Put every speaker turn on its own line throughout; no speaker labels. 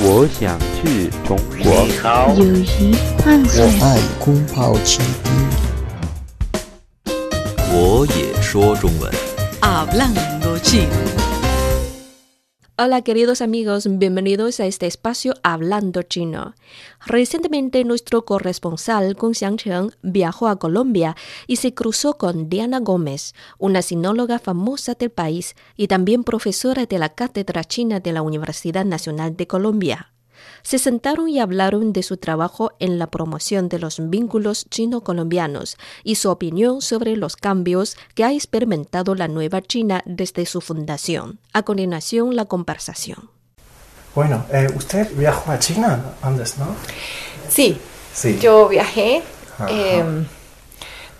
我想去中国。
友谊，
我爱宫保鸡丁。
我也说中文。
Hola queridos amigos, bienvenidos a este espacio Hablando Chino. Recientemente nuestro corresponsal Kung Xiangcheng viajó a Colombia y se cruzó con Diana Gómez, una sinóloga famosa del país y también profesora de la Cátedra China de la Universidad Nacional de Colombia. Se sentaron y hablaron de su trabajo en la promoción de los vínculos chino-colombianos y su opinión sobre los cambios que ha experimentado la nueva China desde su fundación. A continuación, la conversación.
Bueno, eh, usted viajó a China antes, ¿no?
Sí,
Sí.
yo viajé. Eh,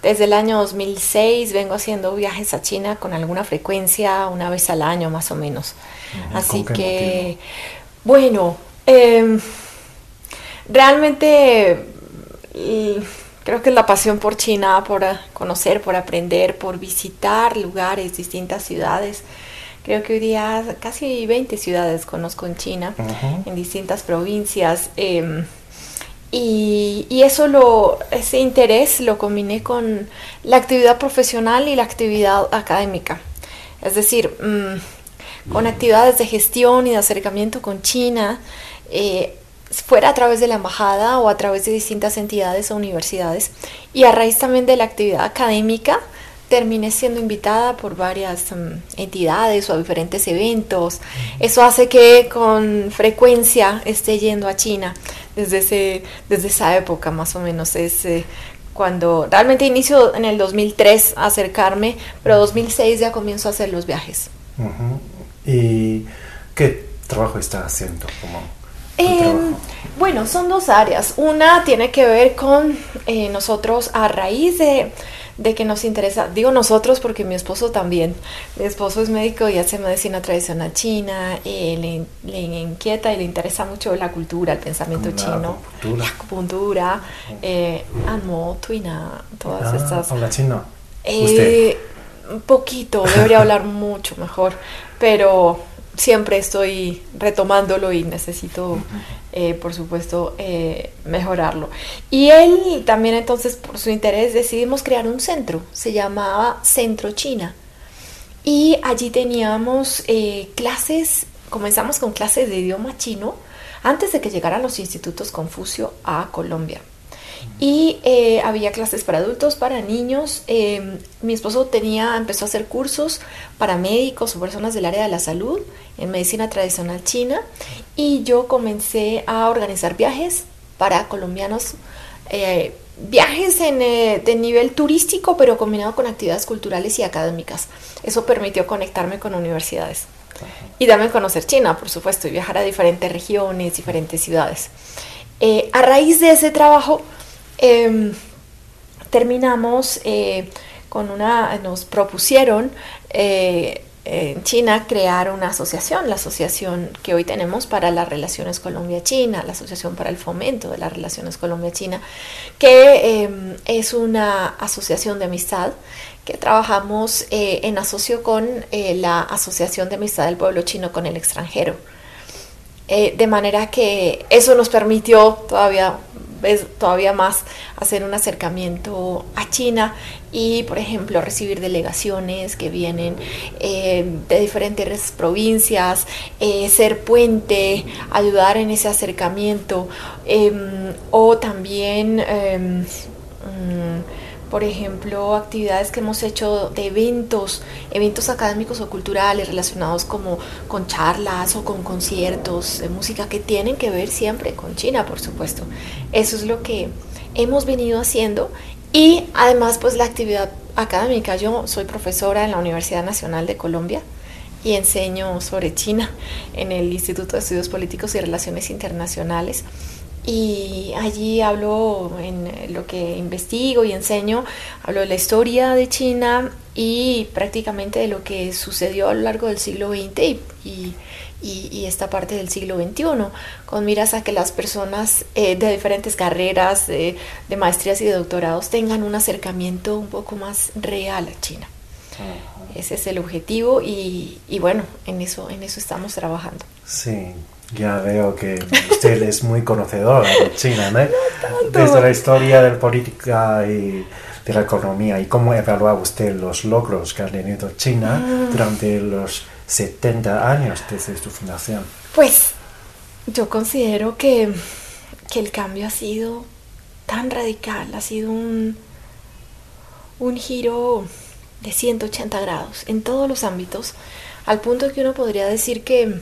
desde el año 2006 vengo haciendo viajes a China con alguna frecuencia, una vez al año más o menos. Así
¿Con qué
que, bueno, eh, realmente creo que es la pasión por China, por eh, conocer, por aprender, por visitar lugares, distintas ciudades. Creo que hoy día casi 20 ciudades conozco en China,
Ujú.
en distintas provincias. em, y, y eso lo, ese interés lo combiné con la actividad profesional y la actividad académica. Es decir, mm, con actividades de gestión y de acercamiento con China, eh, fuera a través de la embajada o a través de distintas entidades o universidades. Y a raíz también de la actividad académica, terminé siendo invitada por varias mm, entidades o a diferentes eventos. Eso hace que con frecuencia esté yendo a China desde, ese, desde esa época más o menos. Es eh, cuando realmente inicio en el 2003 a acercarme, pero 2006 ya comienzo a hacer los viajes.
Ujú. ¿Y qué trabajo está haciendo? Como
Em, bueno, son dos áreas. Una tiene que ver con eh, nosotros a raíz de, de que nos interesa, digo nosotros porque mi esposo también, mi esposo es médico y hace medicina tradicional china, eh, le, le inquieta y le interesa mucho la cultura, el pensamiento
La
chino,
acupuntura.
la acupuntura, eh, Anmo, Tuina, todas
Ah,
estas
habla chino.
eh,
Usted.
un poquito, debería hablar mucho mejor, pero siempre estoy retomándolo y necesito, eh, por supuesto, eh, mejorarlo. Y él también entonces, por su interés, decidimos crear un centro, se llamaba Centro China. Y allí teníamos eh, clases, comenzamos con clases de idioma chino antes de que llegaran los institutos Confucio a Colombia. Y eh, había clases para adultos, para niños. Eh, mi esposo tenía, empezó a hacer cursos para médicos o personas del área de la salud en medicina tradicional china. Y yo comencé a organizar viajes para colombianos, eh, viajes en, eh, de nivel turístico, pero combinado con actividades culturales y académicas. Eso permitió conectarme con universidades y darme a conocer China, por supuesto, y viajar a diferentes regiones, diferentes ciudades. Eh, a raíz de ese trabajo, em, terminamos eh, con una, nos propusieron eh, en China crear una asociación, la asociación que hoy tenemos para las relaciones Colombia-China, la asociación para el fomento de las relaciones Colombia-China, que em, es una asociación de amistad que trabajamos eh, en asocio con la Asociación de Amistad del Pueblo Chino con el extranjero. De manera que eso nos permitió todavía, ves, todavía más hacer un acercamiento a China y, por ejemplo, recibir delegaciones que vienen eh, de diferentes provincias, eh, ser puente, ayudar en ese acercamiento em, o también... em, mm, por ejemplo, actividades que hemos hecho de eventos, eventos académicos o culturales relacionados como con charlas o con conciertos de música que tienen que ver siempre con China, por supuesto. Eso es lo que hemos venido haciendo y además pues la actividad académica. Yo soy profesora en la Universidad Nacional de Colombia y enseño sobre China en el Instituto de Estudios Políticos y Relaciones Internacionales y allí hablo en lo que investigo y enseño, hablo de la historia de China y prácticamente de lo que sucedió a lo largo del siglo XX y, y, esta parte del siglo XXI, con miras a que las personas eh, de diferentes carreras, de, de maestrías y de doctorados tengan un acercamiento un poco más real a China. Ese es el objetivo y, y bueno, en eso, en eso estamos trabajando.
Sí. Ya veo que usted es muy conocedora de China, ¿no? Desde la historia de la política y de la economía y cómo evalúa usted los logros que ha tenido China durante los 70 años desde su fundación.
Pues yo considero que, que el cambio ha sido tan radical, ha sido un, un giro de 180 grados en todos los ámbitos, al punto que uno podría decir que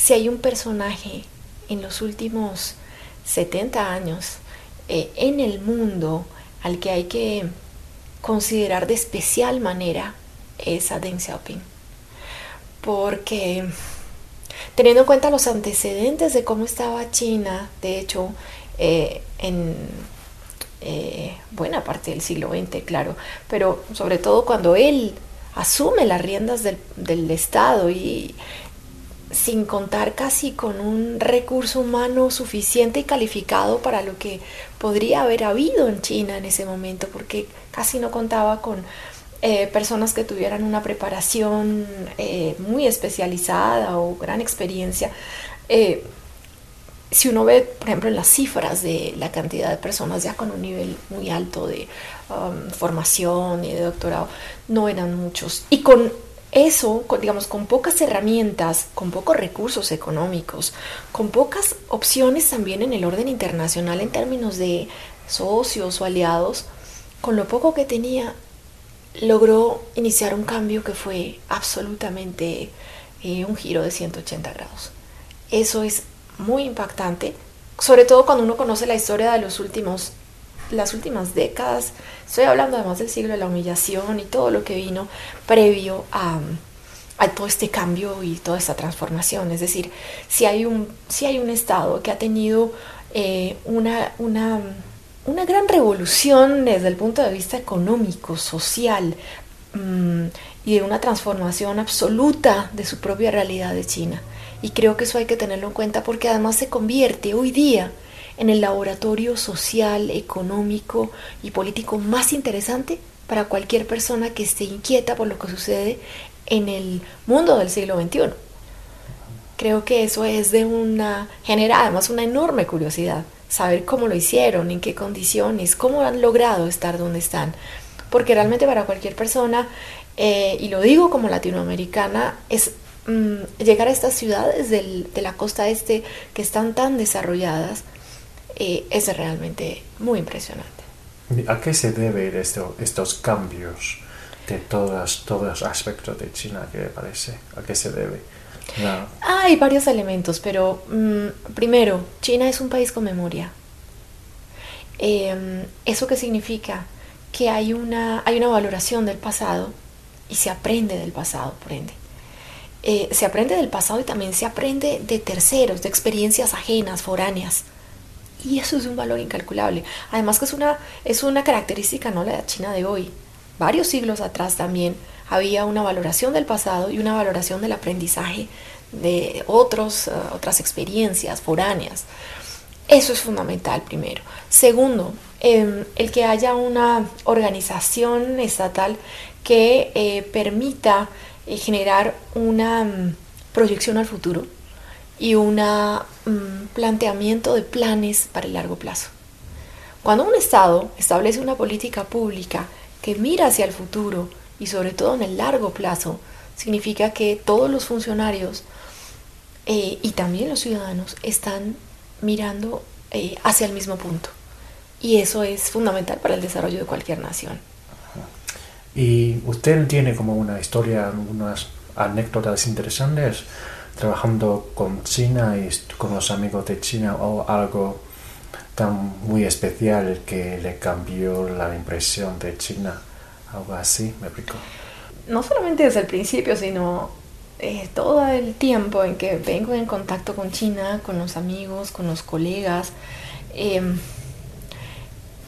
si hay un personaje en los últimos 70 años eh, en el mundo al que hay que considerar de especial manera es a Deng Xiaoping. Porque teniendo en cuenta los antecedentes de cómo estaba China, de hecho, eh, en eh, buena parte del siglo XX, claro, pero sobre todo cuando él asume las riendas del, del Estado y sin contar casi con un recurso humano suficiente y calificado para lo que podría haber habido en China en ese momento, porque casi no contaba con eh, personas que tuvieran una preparación eh, muy especializada o gran experiencia. Eh, si uno ve, por ejemplo, en las cifras de la cantidad de personas ya con un nivel muy alto de um, formación y de doctorado, no eran muchos. Y con eso, digamos, con pocas herramientas, con pocos recursos económicos, con pocas opciones también en el orden internacional en términos de socios o aliados, con lo poco que tenía, logró iniciar un cambio que fue absolutamente eh, un giro de 180 grados. Eso es muy impactante, sobre todo cuando uno conoce la historia de los últimos las últimas décadas, estoy hablando además del siglo de la humillación y todo lo que vino previo a, todo este cambio y toda esta transformación. Es decir, si hay un, si hay un Estado que ha tenido eh, una, una, una, gran revolución desde el punto de vista económico, social, mm, y de una transformación absoluta de su propia realidad de China. Y creo que eso hay que tenerlo en cuenta porque además se convierte hoy día en el laboratorio social, económico y político más interesante para cualquier persona que esté inquieta por lo que sucede en el mundo del siglo XXI. Creo que eso es de una, genera además una enorme curiosidad, saber cómo lo hicieron, en qué condiciones, cómo han logrado estar donde están. Porque realmente para cualquier persona, eh, y lo digo como latinoamericana, es mm, llegar a estas ciudades del, de la costa este que están tan desarrolladas, eh, es realmente muy impresionante.
¿A qué se deben esto, estos cambios de todos los aspectos de China que parece? ¿A qué se debe?
Hay varios elementos, pero mm, primero, China es un país con memoria. Em, ¿Eso qué significa? Que hay una, hay una valoración del pasado y se aprende del pasado, por ende. Eh, se aprende del pasado y también se aprende de terceros, de experiencias ajenas, foráneas. Y eso es un valor incalculable. Además que es una, es una característica, no la China de hoy. Varios siglos atrás también había una valoración del pasado y una valoración del aprendizaje de otros, eh, otras experiencias foráneas. Eso es fundamental primero. Segundo, em, el que haya una organización estatal que eh, permita eh, generar una mm, proyección al futuro y un mm, planteamiento de planes para el largo plazo. Cuando un Estado establece una política pública que mira hacia el futuro y sobre todo en el largo plazo, significa que todos los funcionarios eh, y también los ciudadanos están mirando eh, hacia el mismo punto. Y eso es fundamental para el desarrollo de cualquier nación.
¿Y usted tiene como una historia, unas anécdotas interesantes trabajando con China y con los amigos de China o algo tan muy especial que le cambió la impresión de China, algo así, me explico.
No solamente desde el principio, sino eh, todo el tiempo en que vengo en contacto con China, con los amigos, con los colegas, em,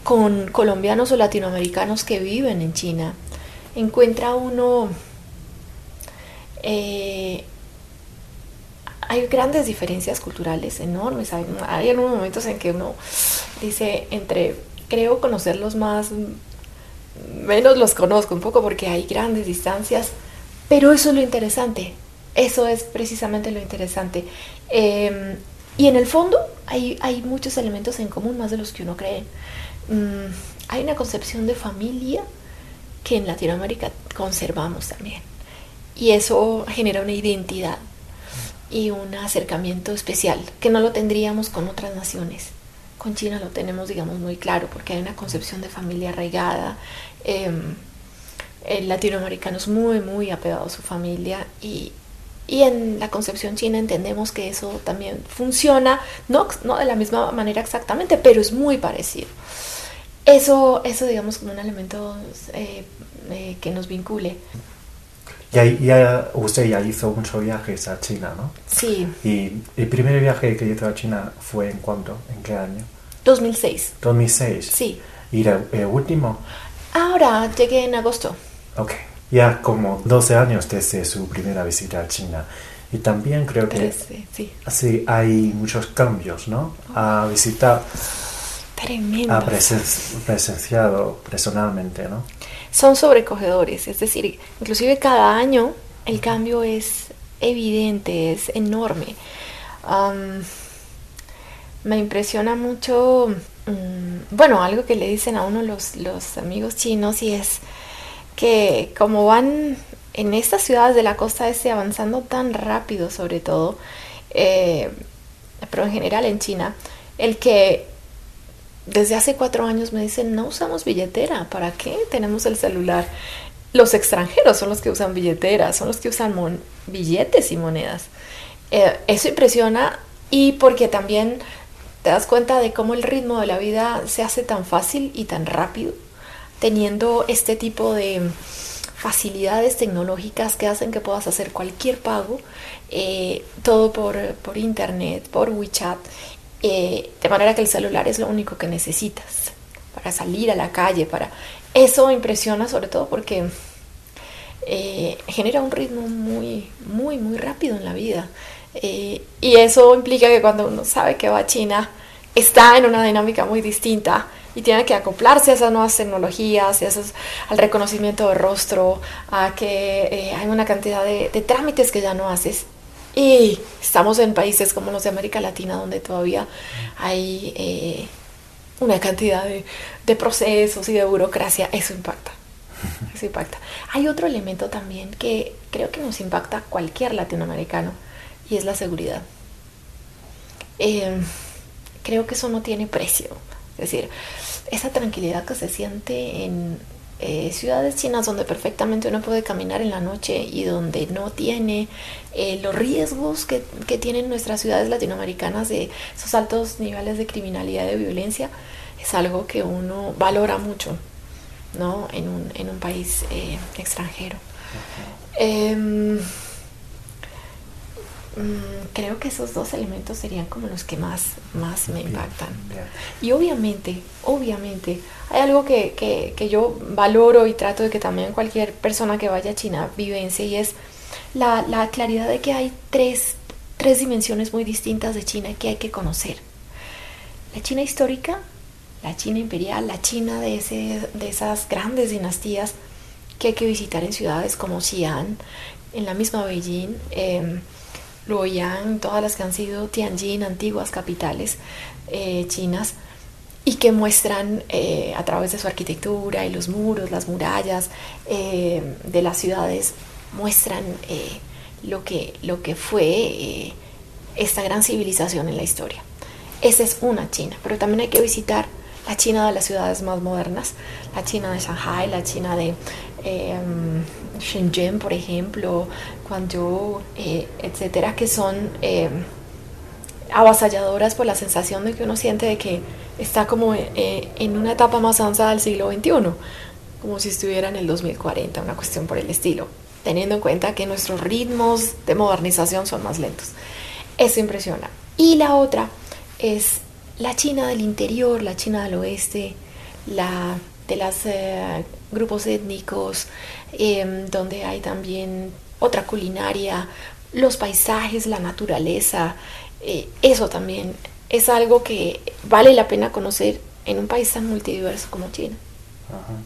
con colombianos o latinoamericanos que viven en China, encuentra uno eh, hay grandes diferencias culturales enormes. Hay, hay momentos en que uno dice, entre creo conocerlos más, menos los conozco un poco porque hay grandes distancias, pero eso es lo interesante, Eso es precisamente lo interesante. Eh, y en el fondo hay, hay, muchos elementos en común, más de los que uno cree. Mm, hay una concepción de familia que en Latinoamérica conservamos también. Y eso genera una identidad y un acercamiento especial que no lo tendríamos con otras naciones. Con China lo tenemos, digamos, muy claro, porque hay una concepción de familia arraigada. Eh, el latinoamericano es muy, muy apegado a su familia y, y en la concepción china entendemos que eso también funciona, no, no de la misma manera exactamente, pero es muy parecido. Eso, eso digamos, como un elemento eh, eh, que nos vincule.
Ya, ya, usted ya hizo muchos viajes a China, ¿no?
Sí.
¿Y el primer viaje que hizo a China fue en cuándo? ¿En qué año?
2006.
2006.
Sí.
¿Y el, el último?
Ahora llegué en agosto.
Ok. Ya como 12 años desde su primera visita a China. Y también creo que
13, sí.
sí, hay muchos cambios, ¿no? Ha visitado,
Tremendo.
ha presen- presenciado personalmente, ¿no?
Son sobrecogedores, es decir, inclusive cada año el cambio es evidente, es enorme. Me impresiona mucho, mm, bueno, algo que le dicen a uno los, los amigos chinos y es que como van en estas ciudades de la costa este avanzando tan rápido sobre todo, eh, pero en general en China, el que desde hace cuatro años me dicen, no usamos billetera, ¿para qué? Tenemos el celular. Los extranjeros son los que usan billeteras, son los que usan billetes y monedas. Eh, eso impresiona y porque también te das cuenta de cómo el ritmo de la vida se hace tan fácil y tan rápido, teniendo este tipo de facilidades tecnológicas que hacen que puedas hacer cualquier pago, eh, todo por, por internet, por WeChat, eh, de manera que el celular es lo único que necesitas para salir a la calle, para eso impresiona sobre todo porque eh, genera un ritmo muy, muy, muy rápido en la vida. Eh, y eso implica que cuando uno sabe que va a China, está en una dinámica muy distinta y tiene que acoplarse a esas nuevas tecnologías, a esos- al reconocimiento de rostro, a que hay una cantidad de trámites que ya no haces. Y estamos en países como los de América Latina, donde todavía hay eh, una cantidad de, de procesos y de burocracia. Eso impacta. Eso impacta. Hay otro elemento también que creo que nos impacta a cualquier latinoamericano y es la seguridad. Eh, creo que eso no tiene precio. Es decir, esa tranquilidad que se siente en eh, ciudades chinas donde perfectamente uno puede caminar en la noche y donde no tiene eh, los riesgos que, que tienen nuestras ciudades latinoamericanas de esos altos niveles de criminalidad y de violencia, es algo que uno valora mucho ¿no? en, un, en un país eh, extranjero. Em, mm, creo que esos dos elementos serían como los que más, más me
Bien,
impactan.
bien.
Y obviamente, obviamente, hay algo que, que- que yo valoro y trato de que también cualquier persona que vaya a China vivencie y es la, la claridad de que hay tres, tres dimensiones muy distintas de China que hay que conocer. La China histórica, la China imperial, la China de, ese, de esas grandes dinastías que hay que visitar en ciudades como Xi'an, en la misma Beijing, eh, Luoyang, todas las que han sido Tianjin, antiguas capitales eh, chinas, y que muestran eh, a través de su arquitectura y los muros, las murallas eh, de las ciudades, muestran lo, que, lo que fue esta gran civilización en la historia. Esa es una China, pero también hay que visitar la China de las ciudades más modernas, la China de Shanghai, la China de Shenzhen, por ejemplo, Guangzhou, eh, etcétera, que son eh, avasalladoras por la sensación de que uno siente de que está como eh, en una etapa más avanzada del siglo XXI, como si estuviera en el 2040, una cuestión por el estilo, teniendo en cuenta que nuestros ritmos de modernización son más lentos. Eso impresiona. Y la otra es la China del interior, la China del oeste, la de los eh, grupos étnicos, eh, donde hay también otra culinaria, los paisajes, la naturaleza, eh, eso también es algo que vale la pena conocer en un país tan multidiverso como China.
Ajá.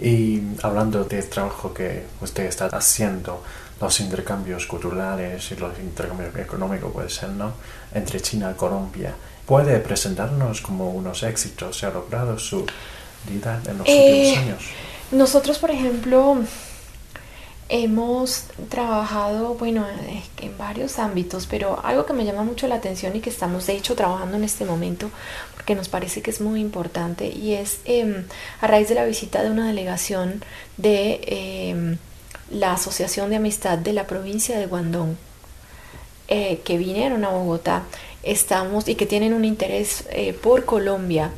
Y hablando del trabajo que usted está haciendo, los intercambios culturales y los intercambios económicos, puede ser, ¿no? Entre China y Colombia. ¿Puede presentarnos como unos éxitos se ha logrado su vida en los
Eh,
últimos años?
Nosotros, por ejemplo, hemos trabajado, bueno, eh, en varios ámbitos, pero algo que me llama mucho la atención y que estamos de hecho trabajando en este momento, porque nos parece que es muy importante, y es em, a raíz de la visita de una delegación de em, la Asociación de Amistad de la provincia de Guangdong, eh, que vinieron a Bogotá, estamos y que tienen un interés eh, por Colombia,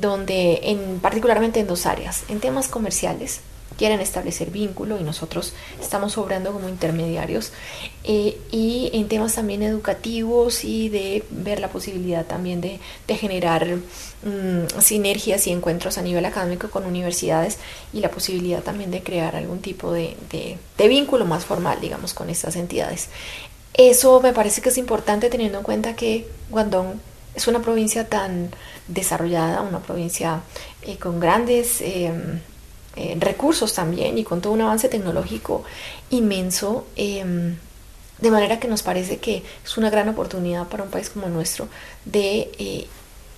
donde en, particularmente en dos áreas, en temas comerciales, quieren establecer vínculo y nosotros estamos obrando como intermediarios eh, y en temas también educativos y de ver la posibilidad también de, generar mm, sinergias y encuentros a nivel académico con universidades y la posibilidad también de crear algún tipo de vínculo más formal, digamos, con estas entidades. Eso me parece que es importante teniendo en cuenta que Guangdong es una provincia tan desarrollada, una provincia eh, con grandes eh, eh, recursos también y con todo un avance tecnológico inmenso, em, de manera que nos parece que es una gran oportunidad para un país como nuestro de eh,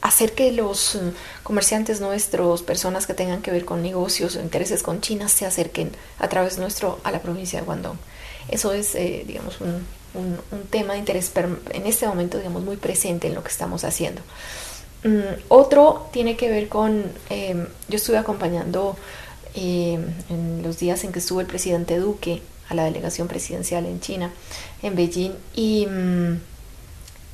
hacer que los eh, comerciantes nuestros, personas que tengan que ver con negocios o intereses con China, se acerquen a través nuestro a la provincia de Guangdong. Eso es, digamos, un, un, tema de interés en este momento, digamos, muy presente en lo que estamos haciendo. Mm, otro tiene que ver con, eh, yo estuve acompañando eh, en los días en que estuvo el presidente Duque a la delegación presidencial en China, en Beijing, y, mm,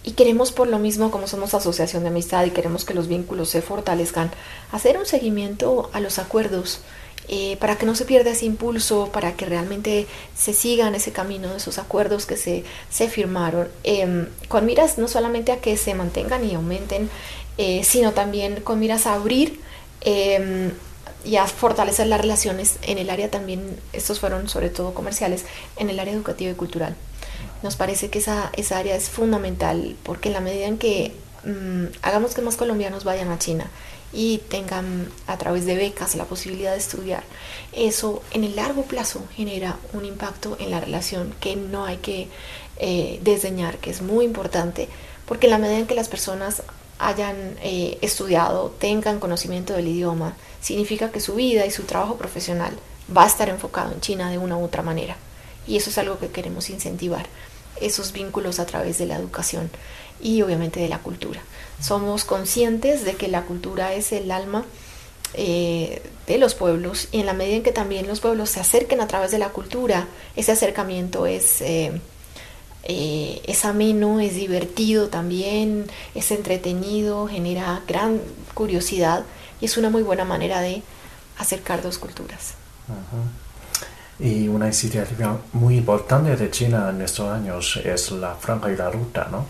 y queremos por lo mismo, como somos asociación de amistad y queremos que los vínculos se fortalezcan, hacer un seguimiento a los acuerdos eh, para que no se pierda ese impulso, para que realmente se sigan ese camino de esos acuerdos que se, se firmaron, eh, con miras no solamente a que se mantengan y aumenten, eh, sino también con miras a abrir em, y a fortalecer las relaciones en el área también, estos fueron sobre todo comerciales, en el área educativa y cultural. Nos parece que esa, esa área es fundamental porque en la medida en que mmm, hagamos que más colombianos vayan a China y tengan a través de becas la posibilidad de estudiar, eso en el largo plazo genera un impacto en la relación que no hay que eh, desdeñar, que es muy importante, porque en la medida en que las personas hayan eh, estudiado, tengan conocimiento del idioma, significa que su vida y su trabajo profesional va a estar enfocado en China de una u otra manera. Y eso es algo que queremos incentivar, esos vínculos a través de la educación y obviamente de la cultura. Somos conscientes de que la cultura es el alma eh, de los pueblos y en la medida en que también los pueblos se acerquen a través de la cultura, ese acercamiento es... Eh, eh, es ameno, es divertido también, es entretenido, genera gran curiosidad y es una muy buena manera de acercar dos culturas.
Y una iniciativa muy importante de China en estos años es la franja y la ruta, ¿no?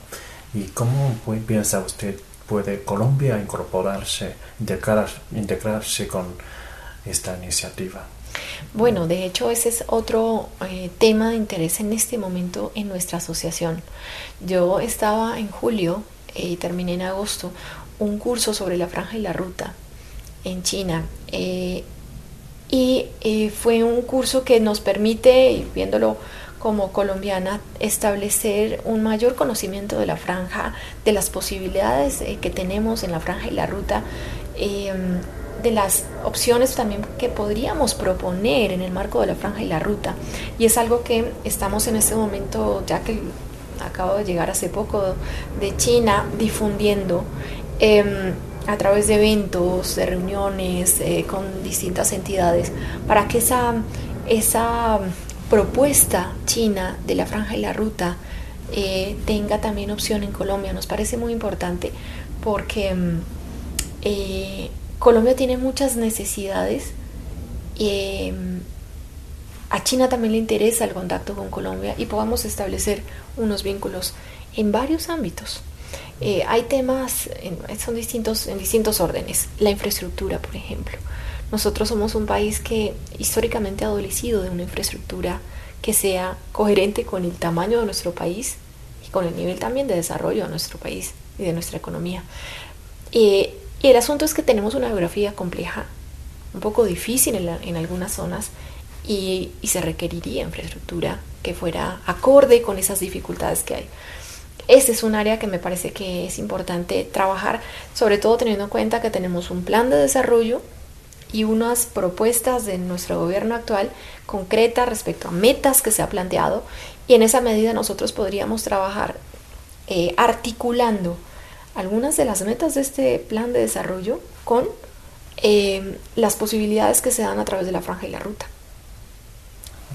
¿Y cómo piensa usted puede Colombia incorporarse, integrar, integrarse con esta iniciativa?
Bueno, de hecho ese es otro eh, tema de interés en este momento en nuestra asociación. Yo estaba en julio y eh, terminé en agosto un curso sobre la franja y la ruta en China. Eh, y fue un curso que nos permite, viéndolo como colombiana, establecer un mayor conocimiento de la franja, de las posibilidades que tenemos en la franja y la ruta de las opciones también que podríamos proponer en el marco de la franja y la ruta. Y es algo que estamos en este momento, ya que acabo de llegar hace poco de China, difundiendo eh, a través de eventos, de reuniones eh, con distintas entidades, para que esa, esa propuesta china de la franja y la ruta eh, tenga también opción en Colombia. Nos parece muy importante porque eh, Colombia tiene muchas necesidades. Eh, a China también le interesa el contacto con Colombia y podamos establecer unos vínculos en varios ámbitos. Eh, hay temas, son distintos, en distintos órdenes. La infraestructura, por ejemplo. Nosotros somos un país que históricamente ha adolecido de una infraestructura que sea coherente con el tamaño de nuestro país y con el nivel también de desarrollo de nuestro país y de nuestra economía. Y el asunto es que tenemos una geografía compleja, un poco difícil en, la, en algunas zonas, y, y se requeriría infraestructura que fuera acorde con esas dificultades que hay. Este es un área que me parece que es importante trabajar, sobre todo teniendo en cuenta que tenemos un plan de desarrollo y unas propuestas de nuestro gobierno actual concretas respecto a metas que se ha planteado y en esa medida nosotros podríamos trabajar eh, articulando algunas de las metas de este plan de desarrollo con eh, las posibilidades que se dan a través de la franja y la ruta.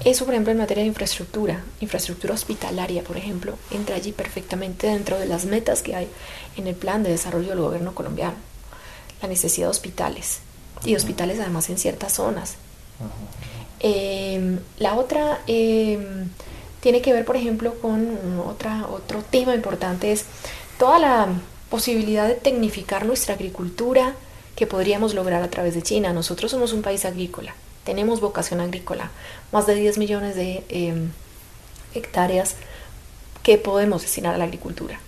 Eso, por ejemplo, en materia de infraestructura, infraestructura hospitalaria, por ejemplo, entra allí perfectamente dentro de las metas que hay en el plan de desarrollo del gobierno colombiano. La necesidad de hospitales y hospitales además en ciertas zonas. Em, la otra em, tiene que ver, por ejemplo, con otra, otro tema importante, es toda la posibilidad de tecnificar nuestra agricultura que podríamos lograr a través de China. Nosotros somos un país agrícola tenemos vocación agrícola, más de 10 millones de em, hectáreas que podemos destinar a la agricultura.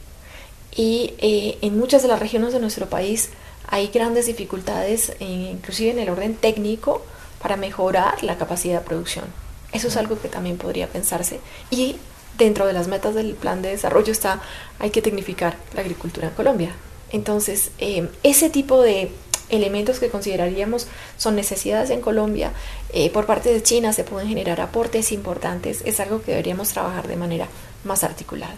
Y eh, en muchas de las regiones de nuestro país hay grandes dificultades, inclusive en el orden técnico, para mejorar la capacidad de producción. Eso es algo que también podría pensarse. Y dentro de las metas del plan de desarrollo está, hay que tecnificar la agricultura en Colombia. Entonces, em, ese tipo de elementos que consideraríamos son necesidades en Colombia, eh, por parte de China se pueden generar aportes importantes, es algo que deberíamos trabajar de manera más articulada.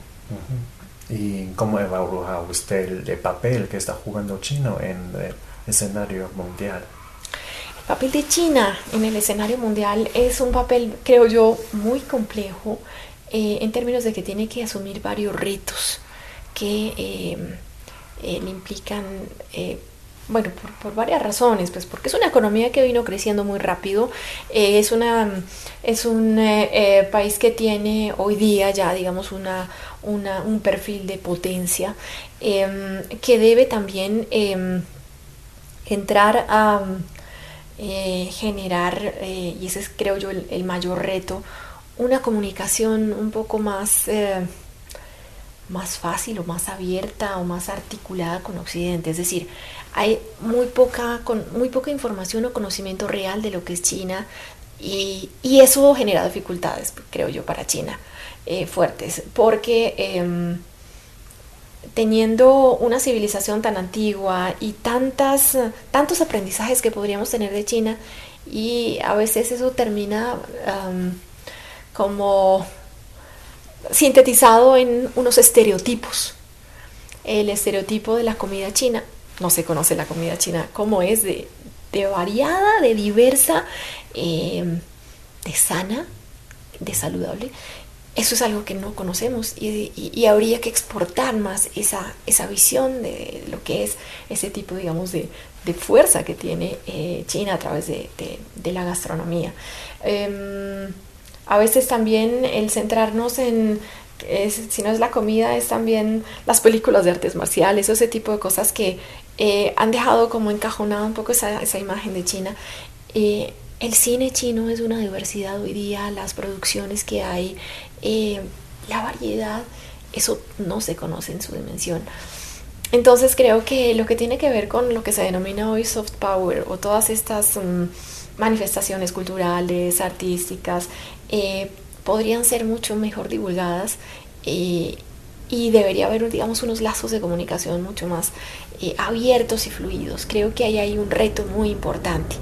¿Y cómo evalúa usted el, papel que está jugando China en el escenario mundial?
El papel de China en el escenario mundial es un papel, creo yo, muy complejo eh, en términos de que tiene que asumir varios retos que eh, le implican bueno, por, varias razones, pues porque es una economía que vino creciendo muy rápido, eh, es, una, es un eh, eh, país que tiene hoy día ya, digamos, una, un perfil de potencia em, que debe también em, entrar a generar, y ese es creo yo el, el, mayor reto, una comunicación un poco más más fácil o más abierta o más articulada con Occidente. Es decir, hay muy poca, con, muy poca información o conocimiento real de lo que es China y, eso genera dificultades, creo yo, para China eh, fuertes, porque em, teniendo una civilización tan antigua y tantas, tantos aprendizajes que podríamos tener de China y a veces eso termina como sintetizado en unos estereotipos. El estereotipo de la comida china no se conoce la comida china, cómo es de, variada, de diversa, em, de sana, de saludable. Eso es algo que no conocemos y, habría que exportar más esa, esa, visión de lo que es ese tipo, digamos, de, fuerza que tiene eh, China a través de, la gastronomía. Em, a veces también el centrarnos en si no es la comida, es también las películas de artes marciales, ese tipo de cosas que eh, han dejado como encajonada un poco esa, esa imagen de China. Eh, el cine chino es una diversidad hoy día, las producciones que hay, eh, la variedad, eso no se conoce en su dimensión. Entonces creo que lo que tiene que ver con lo que se denomina hoy soft power o todas estas mm, manifestaciones culturales, artísticas, podrían ser mucho mejor divulgadas eh, y debería haber, digamos, unos lazos de comunicación mucho más eh, abiertos y fluidos. Creo que ahí hay un reto muy importante.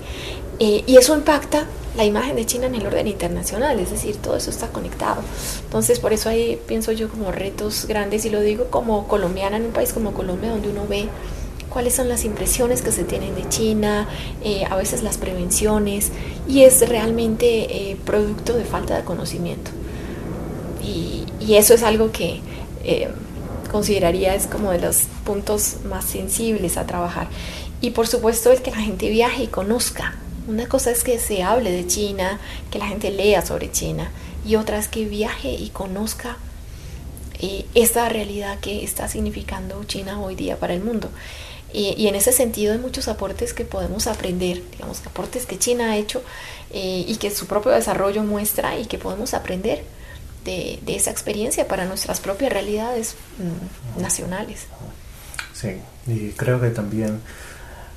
Eh, y eso impacta la imagen de China en el orden internacional, es decir, todo eso está conectado. Entonces, por eso ahí pienso yo como retos grandes, y lo digo como colombiana en un país como Colombia, donde uno ve cuáles son las impresiones que se tienen de China, eh, a veces las prevenciones, y es realmente eh, producto de falta de conocimiento. Y, eso es algo que eh, consideraría es como de los puntos más sensibles a trabajar. Y por supuesto el que la gente viaje y conozca. Una cosa es que se hable de China, que la gente lea sobre China, y otra es que viaje y conozca esta realidad que está significando China hoy día para el mundo. Y, en ese sentido hay muchos aportes que podemos aprender, digamos, aportes que China ha hecho eh, y que su propio desarrollo muestra y que podemos aprender de, esa experiencia para nuestras propias realidades mm, nacionales.
Sí, y creo que también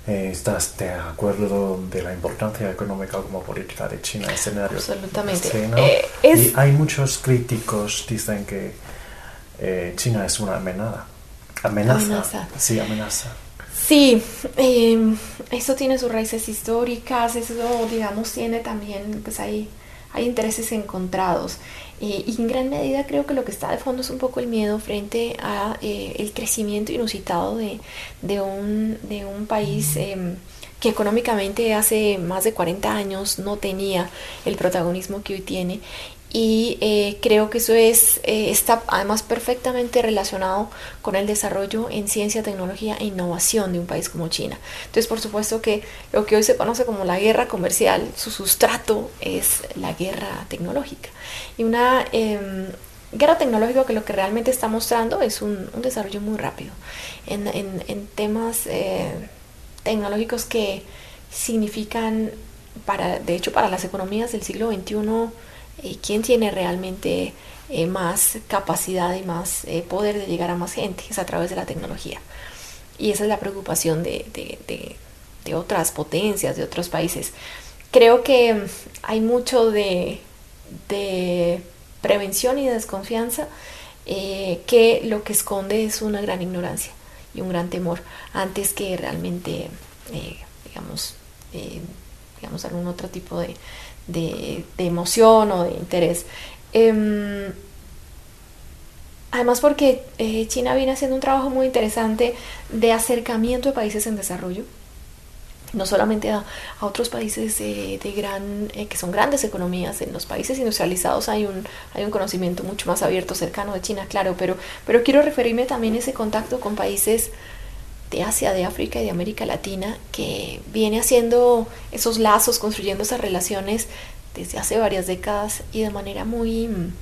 Eh, ¿Estás de acuerdo de la importancia económica como política de China en escenario?
Absolutamente.
Sí, ¿no?
Eh, es-
Y hay muchos críticos dicen que eh, China es una amenaza. Amenaza.
Amenaza.
Sí, amenaza.
Sí, eh, eso tiene sus raíces históricas, eso, digamos, tiene también, pues hay, hay intereses encontrados. Eh, y en gran medida creo que lo que está de fondo es un poco el miedo frente a eh, el crecimiento inusitado de, de, un, de un país em, que económicamente hace más de 40 años no tenía el protagonismo que hoy tiene. Y eh, creo que eso es, eh, está además perfectamente relacionado con el desarrollo en ciencia, tecnología e innovación de un país como China. Entonces, por supuesto que lo que hoy se conoce como la guerra comercial, su sustrato es la guerra tecnológica. Y una em, guerra tecnológica que lo que realmente está mostrando es un, un desarrollo muy rápido en, en- en temas eh, tecnológicos que significan, para, de hecho, para las economías del siglo XXI, eh, quién tiene realmente eh, más capacidad y más eh, poder de llegar a más gente, es a través de la tecnología. Y esa es la preocupación de, de- de- de otras potencias, de otros países. Creo que mm, hay mucho de, prevención y de desconfianza eh, que lo que esconde es una gran ignorancia y un gran temor antes que realmente, eh, digamos, eh, digamos, algún otro tipo de, de- de emoción o de interés. Em, Además porque eh, China viene haciendo un trabajo muy interesante de acercamiento de países en desarrollo, no solamente a, a otros países eh, de gran, eh, que son grandes economías, en los países industrializados hay un, hay un conocimiento mucho más abierto, cercano de China, claro, pero, pero quiero referirme también a ese contacto con países de Asia, de África y de América Latina, que viene haciendo esos lazos, construyendo esas relaciones desde hace varias décadas y de manera muy, mm,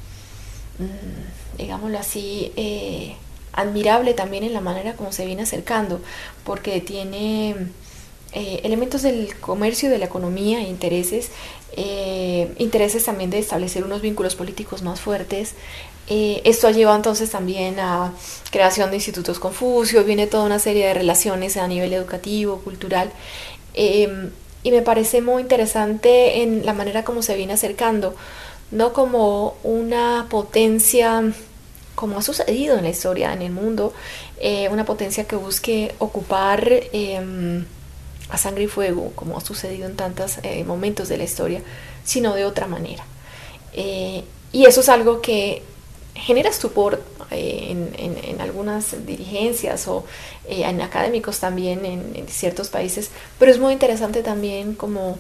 mm, digámoslo así, eh, admirable también en la manera como se viene acercando, porque tiene eh, elementos del comercio, de la economía, intereses, eh, intereses también de establecer unos vínculos políticos más fuertes. Eh, esto ha llevado entonces también a creación de institutos Confucio, viene toda una serie de relaciones a nivel educativo, cultural, eh, y me parece muy interesante en la manera como se viene acercando, no como una potencia como ha sucedido en la historia, en el mundo, una potencia que busque ocupar eh, a sangre y fuego, como ha sucedido en tantos eh, momentos de la historia, sino de otra manera. Eh, y eso es algo que genera estupor eh, en, algunas dirigencias o en académicos también en, ciertos países, pero es muy interesante también como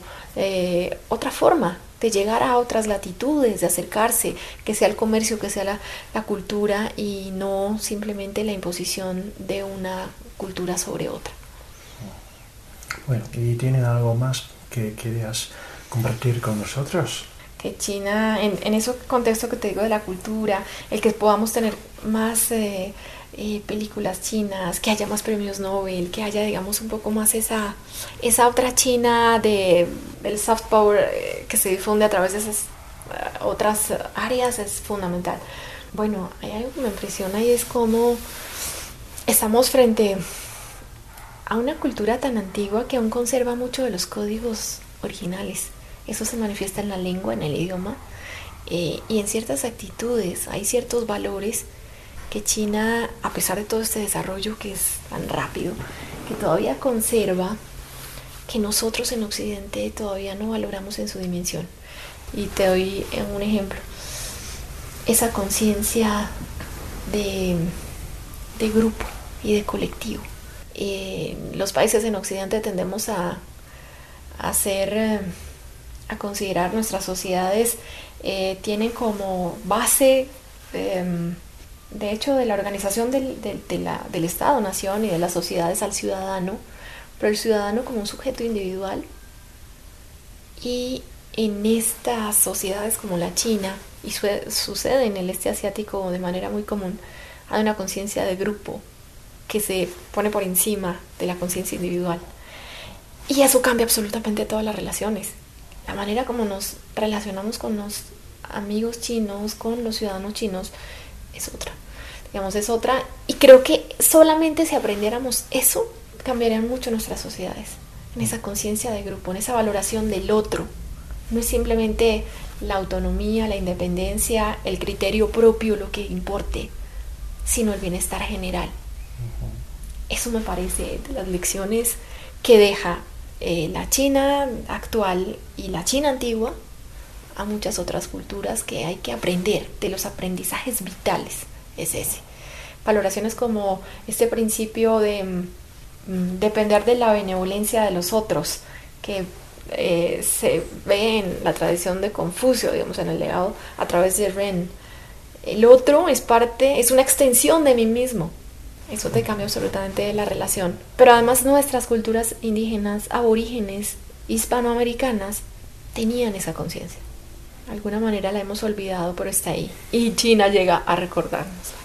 otra forma de llegar a otras latitudes, de acercarse, que sea el comercio, que sea la, cultura y no simplemente la imposición de una cultura sobre otra.
Bueno, ¿y tienen algo más que querías compartir con nosotros?
que China, en, en ese contexto que te digo de la cultura, el que podamos tener más eh, eh, películas chinas, que haya más premios Nobel, que haya, digamos, un poco más esa, esa otra China de, del soft power eh, que se difunde a través de esas uh, otras áreas es fundamental. Bueno, hay algo que me impresiona y es cómo estamos frente a una cultura tan antigua que aún conserva mucho de los códigos originales. Eso se manifiesta en la lengua, en el idioma eh, y en ciertas actitudes. Hay ciertos valores que China, a pesar de todo este desarrollo que es tan rápido, que todavía conserva, que nosotros en Occidente todavía no valoramos en su dimensión. Y te doy un ejemplo. Esa conciencia de, de, grupo y de colectivo. Los países en Occidente tendemos a, ser... Eh, a considerar nuestras sociedades eh, tienen como base, eh, de hecho, de la organización del, del Estado-Nación y de las sociedades al ciudadano, pero el ciudadano como un sujeto individual. Y en estas sociedades como la China, y su, sucede en el este asiático de manera muy común, hay una conciencia de grupo que se pone por encima de la conciencia individual. Y eso cambia absolutamente todas las relaciones la manera como nos relacionamos con los amigos chinos, con los ciudadanos chinos, es otra. Digamos, es otra. Y creo que solamente si aprendiéramos eso, cambiarían mucho nuestras sociedades, en esa conciencia de grupo, en esa valoración del otro. No es simplemente la autonomía, la independencia, el criterio propio lo que importe, sino el bienestar general. Eso me parece de las lecciones que deja eh, la China actual y la China antigua a muchas otras culturas que hay que aprender, de los aprendizajes vitales, es ese. Valoraciones como este principio de mm, depender de la benevolencia de los otros, que eh, se ve en la tradición de Confucio, digamos, en el legado a través de Ren. El otro es parte, es una extensión de mí mismo. Eso te cambia absolutamente la relación. Pero además nuestras culturas indígenas, aborígenes, hispanoamericanas, tenían esa conciencia. De alguna manera la hemos olvidado, pero está ahí. Y China llega a recordarnos.